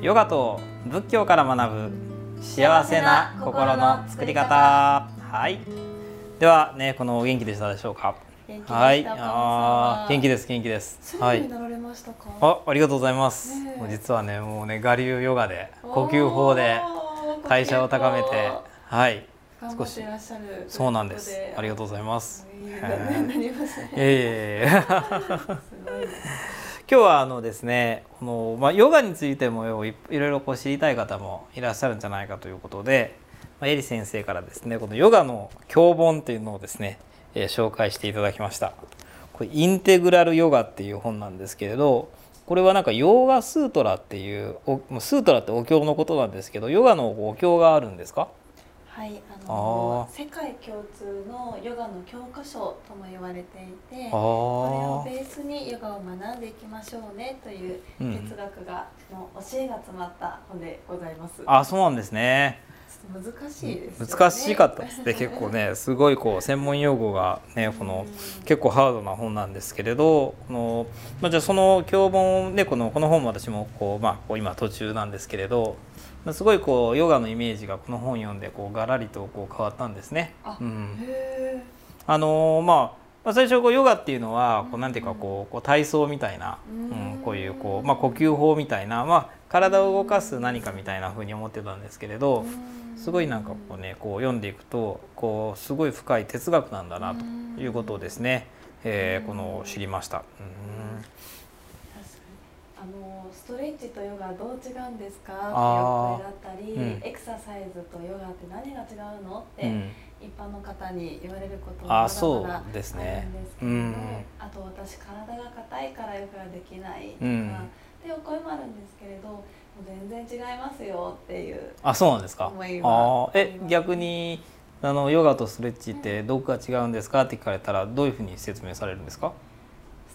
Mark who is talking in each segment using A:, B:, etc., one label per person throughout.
A: ヨガと仏教から学ぶ幸せな心の作り方。はい。ではねこのお元気でしたでしょうか？はい。あ元気です元気です。はい。あありがとうございます、ね、実はねもうね我流ヨガで呼吸法で代謝を高めてはい。
B: 少し。
A: そうなんです。ありがとうございます。
B: ええ
A: 今日はあのですねこの、まあ、ヨガについてもいろいろこう知りたい方もいらっしゃるんじゃないかということで、まあ、エリ先生からですねこのヨガの教本っていうのをですね、えー、紹介していただきました。これインテグラルヨガっていう本なんですけれどこれはなんかヨガスートラっていうスートラってお経のことなんですけどヨガのお経があるんですか？
B: はいあの世界共通のヨガの教科書とも言われていてこれをベースにヨガを学んでいきましょうねという哲学が、の教えが詰まった本でございます。
A: あそうなんですね。
B: 難しいです、
A: ね、難しかったですね結構ね すごいこう専門用語がねこの結構ハードな本なんですけれどこの、まあ、じゃあその教本でこのこの本も私もこう、まあ、今途中なんですけれどすごいこうヨガのイメージがこの本読んでこうガラリとこう変わったんですね。
B: うん、
A: あのまあ最初こうヨガっていうのはこうなんていうかこうこう体操みたいな、うん、こういうこう、まあ、呼吸法みたいな、まあ、体を動かす何かみたいなふうに思ってたんですけれどすごいなんかこうねこう読んでいくとこうすごい深い哲学なんだなということをですね、えー、この知りました。うん
B: あのストレッチとヨガどう違うんですかっていう声だったり、うん、エクササイズとヨガって何が違うのって、うん、一般の方に言われることがあるんですけど、ね、あと私体が硬いからヨガができないとか、うん、っていう声もあるんですけれど全然違いますよっていう
A: あそうなんですか。あえ逆にあのヨガとストレッチってどこが違うんですかって聞かれたらどういうふうに説明されるんですか？
B: ス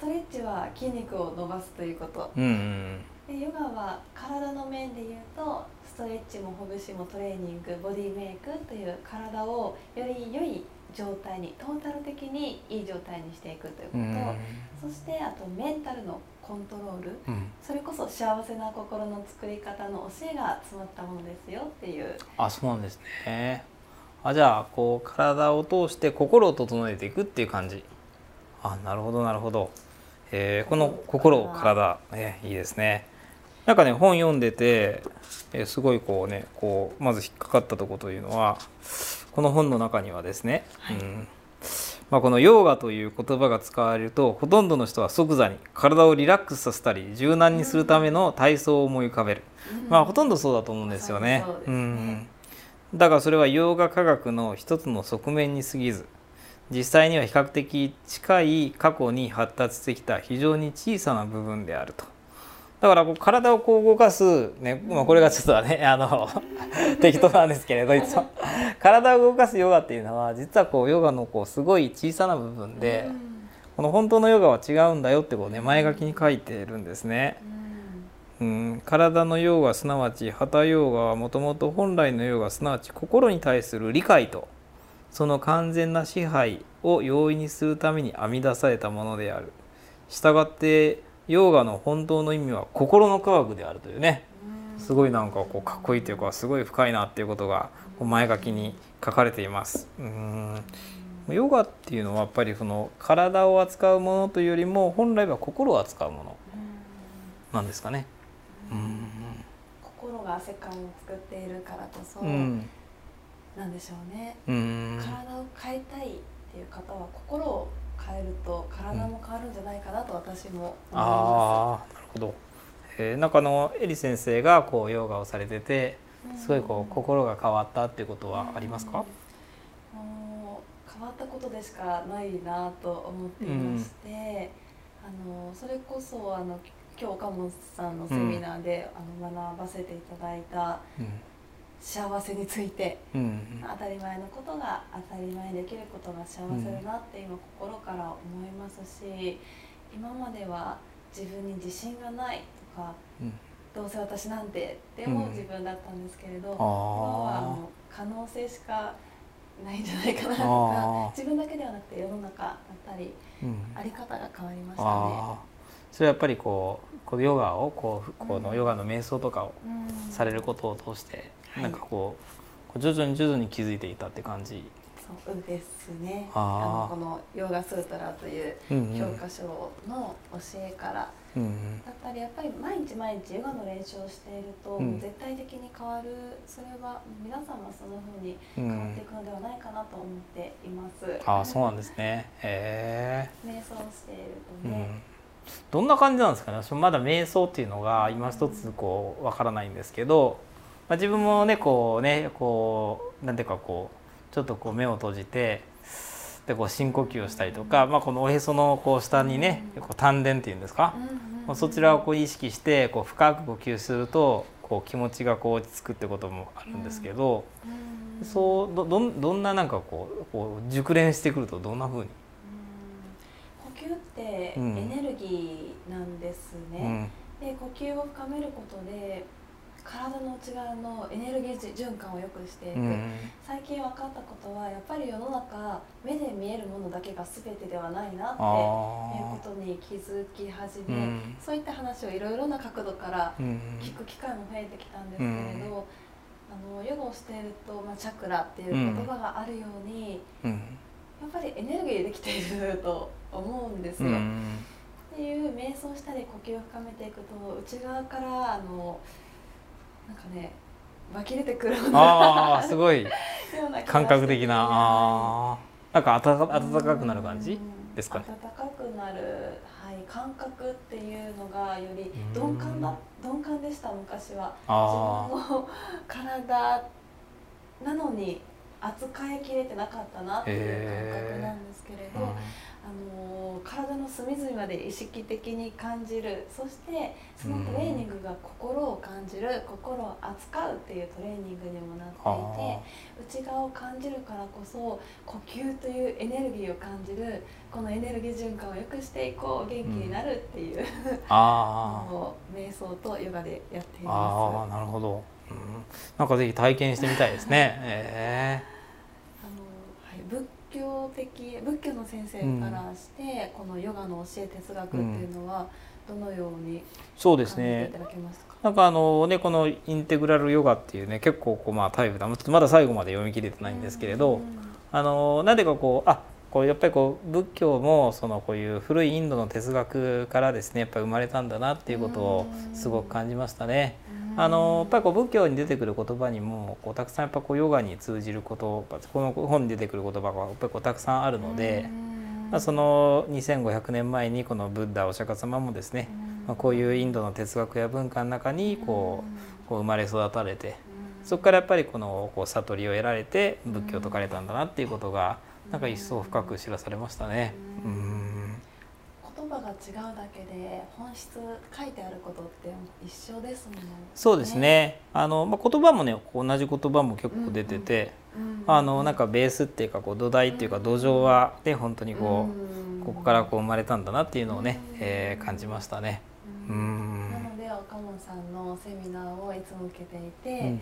B: トレッチは筋肉を伸ばすということ、
A: うんうん、
B: でヨガは体の面で言うとストレッチもほぐしもトレーニングボディメイクという体をより良い状態にトータル的にいい状態にしていくということ、うん、そしてあとメンタルのコントロール、うん、それこそ幸せな心の作り方の教えが詰まったものですよっていう。
A: あそうなんですね。あじゃあこう体を通して心を整えていくっていう感じ。あなるほどなるほどえー、この心体、ね、いいですね。なんかね本読んでて、えー、すごいこうねこうまず引っかかったとこというのはこの本の中にはですね、はい、うん。まあ、このヨーガという言葉が使われるとほとんどの人は即座に体をリラックスさせたり柔軟にするための体操を思い浮かべる、うん、まあほとんどそうだと思うんですよね。うね。うん、だからそれはヨーガ科学の一つの側面に過ぎず実際には比較的近い過去に発達してきた非常に小さな部分であると。だからこう体をこう動かす、ねまあ、これがちょっとねあの 適当なんですけれどいつも。体を動かすヨガっていうのは実はこうヨガのこうすごい小さな部分で、この本当のヨガは違うんだよってこう、ね、前書きに書いているんですね。うん、体のヨガすなわち旗ヨガはもともと本来のヨガすなわち心に対する理解とその完全な支配を容易にするために編み出されたものである。したがってヨーガの本当の意味は心の科学であるというね。すごいなんかこうかっこいいというかすごい深いなっていうことが前書きに書かれています。うん。ヨガっていうのはやっぱりその体を扱うものというよりも本来は心を扱うもの。なんですかね。うん。
B: 心が世界を作っているからこそ、うんなんでしょうね、う体を変えたいっていう方は心を変えると体も変わるんじゃないかなと私も思います。
A: あなるほど、えー、なんかあのエリ先生がこうヨガをされててすごいこう心が変わったっていうことはありますか、
B: うん、変わったことでしかないなと思っていまして、うん、あのそれこそあの今日岡本さんのセミナーで、うん、あの学ばせていただいた、幸せについて、うん、当たり前のことが当たり前にできることが幸せだなって今心から思いますし今までは自分に自信がないとか、うん、どうせ私なんてって思う自分だったんですけれど、うん、今はもう可能性しかないんじゃないかなとか自分だけではなくて世の中だったり、あり方が変わりましたね。
A: それはやっぱりこうこのヨガをこうこのヨガの瞑想とかを
B: うん
A: されることを通して、
B: はい
A: なんかこう徐々に徐々に気づいていたって感じ。
B: そうですね
A: あー
B: のこの「ヨガスートラ」という
A: うんうん
B: 教科書の教えから
A: うんうん
B: だったりやっぱり毎日毎日ヨガの練習をしていると、絶対的に変わるそれは皆さんもその風に
A: うん
B: 変わっていくのではないかなと思っています。
A: ああそうなんですね。へ
B: 瞑想をしている
A: え。
B: とね、
A: うん。どんな感じなんですかね？私もまだ瞑想っていうのが今一つこうわからないんですけど、まあ、自分もねこうねこうなんていうかこうちょっとこう目を閉じて。でこう深呼吸をしたりとか、まあ、このおへそのこう下にねこう丹田っていうんですか、
B: う
A: そちらをこう意識してこう深く呼吸するとこう気持ちがこう落ち着くってこともあるんですけど、
B: うん
A: そうどどんどんななんかこうこう熟練してくるとどんな風に、
B: うん呼吸ってエ
A: うん。
B: ネルギーなんですね、で呼吸を深めることで体の内側のエネルギー循環を良くしていく、
A: うん。うん
B: 最近分かったことはやっぱり世の中目で見えるものだけが全てではないなっていう
A: あ
B: ことに気づき始め、
A: うん
B: そういった話をいろいろな角度から聞く機会も増えてきたんですけれど、あのヨガをしていると、まあ、チャクラっていう言葉があるように、
A: うん。
B: やっぱりエネルギーでできていると思うんですよ。
A: うん。
B: っていう瞑想したり呼吸を深めていくと内側からあのなんかね湧き出てくるような
A: すごい感覚的な。なんかあた暖かくなる感じ？
B: うん。
A: ですかね。
B: 暖かくなる、はい、感覚っていうのがより
A: うん。
B: 鈍感だ鈍感でした昔は。
A: あ
B: 自分の体なのに扱いきれてなかったなっていう感覚なんですけれど、
A: ー。
B: あの体の隅々まで意識的に感じる。そしてそのトレーニングが心を感じる。心を扱うっていうトレーニングにもなっていて内側を感じるからこそ呼吸というエネルギーを感じる。このエネルギー循環を良くしていこう。元気になるっていう、
A: あー。
B: のを瞑想とヨガでやってい
A: あ
B: ま
A: ーなるほど、うん、なんかぜひ体験してみたいですね。え
B: す。あのはい、仏教的仏教の先生からして、このヨガの教え哲学っていうのはどのように
A: ーそう
B: 感じてい
A: ですね
B: ただけますか？
A: なんかあのねこのインテグラルヨガっていうね結構こうまあタイプだ。ちょっとまだ最後まで読み切れてないんですけれど、
B: うん。
A: あのなんでかこうあこうやっぱりこう仏教もそのこういう古いインドの哲学からですねやっぱり生まれたんだなっていうことをすごく感じましたね。あのやっぱりこう仏教に出てくる言葉にもこうたくさんやっぱこうヨガに通じることこの本に出てくる言葉がやっぱりこうたくさんあるので、まあ、その2500年前にこのブッダお釈迦様もですね、まあ、こういうインドの哲学や文化の中にこうこう生まれ育たれてそこからやっぱりこのこう悟りを得られて仏教を説かれたんだなっていうことがなんか一層深く知らされましたね。
B: う
A: うん
B: 違うだけで本質書いてあることって一緒ですもんね。
A: そうですね。あのまあ言葉もね同じ言葉も結構出てて、
B: うん。
A: あのなんかベースっていうかこう土台っていうか土壌はで本当にこ
B: う
A: ここからこう生まれたんだなっていうのをね、えー感じましたね。
B: う
A: うんん
B: なので岡本さんのセミナーをいつも受けていて、
A: うん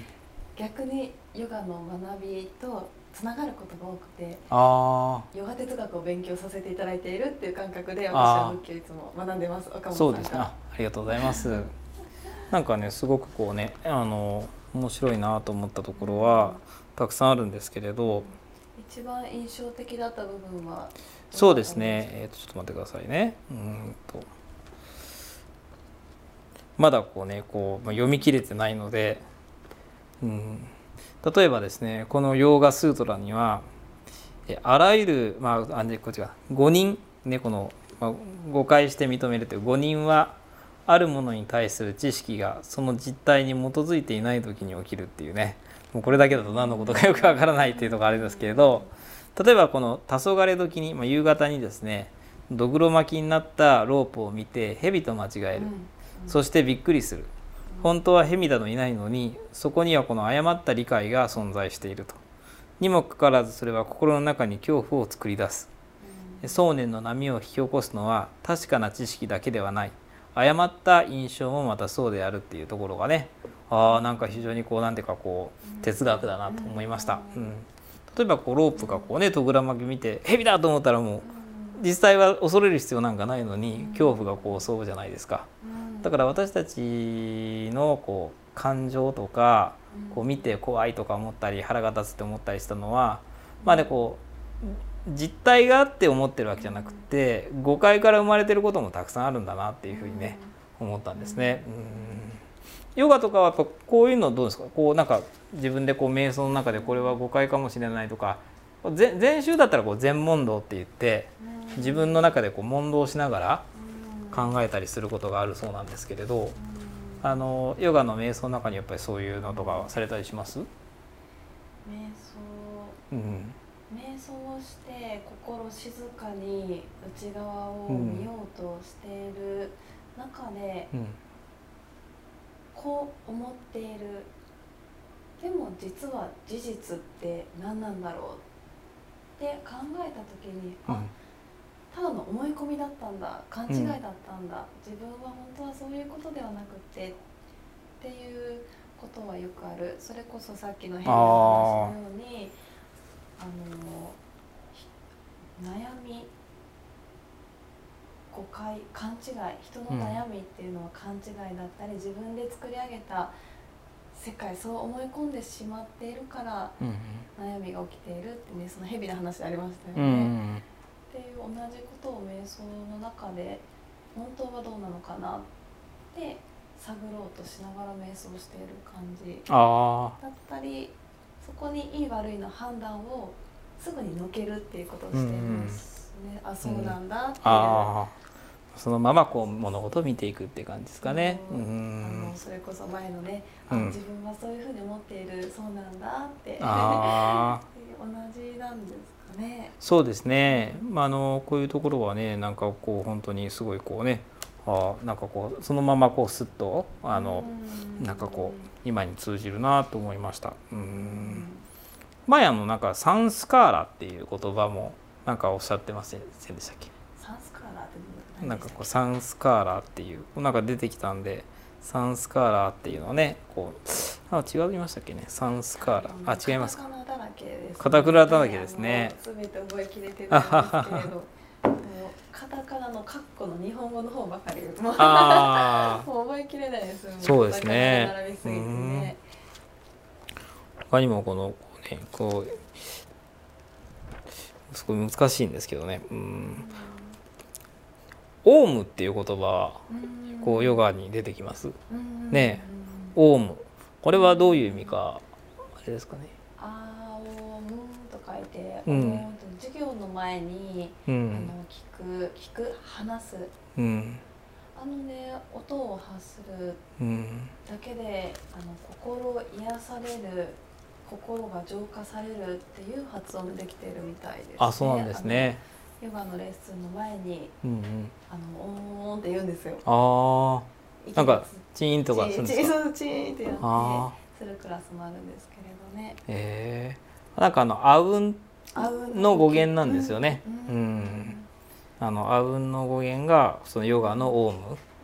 B: 逆にヨガの学びとつながることが多くて
A: あ
B: ヨガ哲学を勉強させていただいているっていう感覚で私
A: あ
B: は
A: ー
B: 仏教いつも学んでます。岡
A: あ
B: 本さ
A: そうんですね。あありがとうございます。なんかねすごくこうねあの面白いなと思ったところはたくさんあるんですけれど。
B: 一番印象的だった部分は
A: そうですね、えー、とちょっと待ってくださいね。うーんと。まだこうねこう、まあ、読み切れてないので、うん、例えばですねこの「ヨーガスートラ」にはえあらゆる、まあ、あでこっちが5人、ね、この、まあ、誤解して認めるという5人はあるものに対する知識がその実態に基づいていない時に起きるっていうね。もうこれだけだと何のことかよくわからないっていうところがあるんですけれど例えばこの黄昏時に、まあ、夕方にですねどぐろ巻きになったロープを見て蛇と間違える、そしてびっくりする本当は蛇などいないのにそこにはこの誤った理解が存在していると。にもかかわらずそれは心の中に恐怖を作り出す。想念の波を引き起こすのは確かな知識だけではない。誤った印象もまたそうであるっていうところがね。あーなんか非常にこうなんていうかこう哲学だなと思いました、うん、例えばこうロープがこうねとぐら巻き見て蛇だと思ったらもう実際は恐れる必要なんかないのに恐怖がこう襲うじゃないですか。だから私たちのこう感情とかこう見て怖いとか思ったり腹が立つって思ったりしたのはまあねこう実態があって思ってるわけじゃなくて誤解から生まれてることもたくさんあるんだなっていうふうにね思ったんですね。うん。ヨガとかはこういうのどうですか？こうなんか自分でこう瞑想の中でこれは誤解かもしれないとか禅宗だったらこう禅問答って言って自分の中でこう問答しながら考えたりすることがあるそうなんですけれどあのヨガの瞑想の中にやっぱりそういうのとかされたりします？瞑
B: 想、うん、瞑想をして心静かに内側を見ようとしている中で、うん、こう思っている。でも実は事実って何なんだろうって考えた時に、うん、あただの思い込みだったんだ勘違いだったんだ、うん、自分は本当はそういうことではなくてっていうことはよくある。それこそさっきの変な話のようにあの悩み誤解勘違い人の悩みっていうのは勘違いだったり、自分で作り上げた世界そう思い込んでしまっているから悩みが起きているってねその蛇の話ありましたよね。うんうん、っていう同じことを瞑想の中で本当はどうなのかなって探ろうとしながら瞑想している感じだったりそこにいい悪いの判断をすぐにのけるっていうことをしていますね、うん、あそうなんだっていう。
A: そのままこう物事を見ていくって感じですかね。
B: うん、あのそれこそ前のね、あ、うん、自分はそういうふうに思っているそうなんだってあ 同じなんですかね。
A: そうですね。まああのこういうところはねなんかこう本当にすごいこうね。あなんかこうそのままこうすっとあのなんかこう今に通じるなと思いました。うん前あのなんかサンスカーラっていう言葉もなんかおっしゃってませんでしたっけ？なんかこうサンスカーラーっていうなんか出てきたんでサンスカーラーっていうのはねこうあ違いましたっけね？サンスカーラー。あ違いますか。カタカナだらけですね。
B: すべて覚えきれてたんですけれど。カタカナのカッコの日本語の方ばかり。もう 覚えきれないです
A: そうですね。ね他にもこのねこうすごい難しいんですけどね。うんオウムっていう言葉はこうヨガに出てきます。ねオウム。これはどういう意味かあれですかね。
B: あオウムと書いて、うん、授業の前に、うん、あの聞く聞く話す、うん、あのね音を発するだけで、あの心癒される心が浄化されるっていう発音でできているみたいです、ね、
A: あそうなんですね。
B: ヨガのレッスンの前に、うんうん、あのオーンって言うんですよ。
A: ああ。なんかチーンとか
B: するんですか？チーンってやってするクラスもあるんですけれどね。
A: ええー、なんかあのアウンの語源なんですよね。うん。うん、あのアウンの語源がそのヨガのオウム。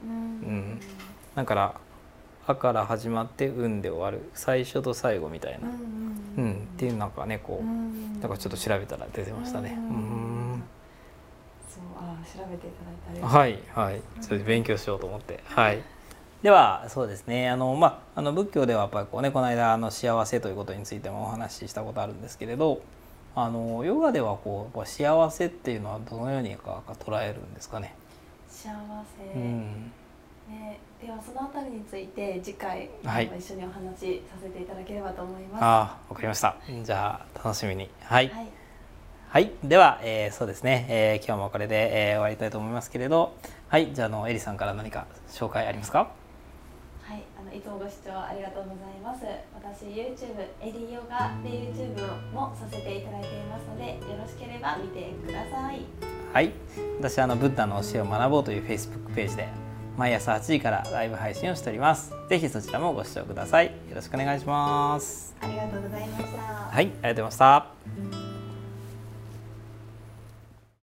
A: うん。うん、だからあから始まって運で終わる最初と最後みたいな、うん、うん、っていうなんかねこう、なんかちょっと調べたら出てましたね。うん
B: 調べていただいたはい
A: はい。それで勉強しようと思って。はい。ではそうですね。あの、まあ、あの仏教ではやっぱりこうねこの間あの幸せということについてもお話ししたことあるんですけれどあのヨガではこう幸せっていうのはどのようにか捉えるんですかね？
B: 幸せ、うん。ね、ではそのあたりについて次回、はい、一緒にお話しさせていただければと思います。
A: あわかりました。じゃあ楽しみに。はい、はいはい。では、えー、そうですね、えー、今日もこれで、えー、終わりたいと思いますけれど、はい。じゃあ、の、エリさんから何か紹介ありますか？
B: はい。あの、いつもご視聴ありがとうございます。私、YouTube、エリヨガで YouTube もさせていただいていますので、よろしければ見てください。
A: はい。私、あの、ブッダの教えを学ぼうという Facebook ページで、毎朝8時からライブ配信をしております。ぜひそちらもご視聴ください。よろしくお願いします。
B: ありがとうございました。
A: はい、ありがとうございました。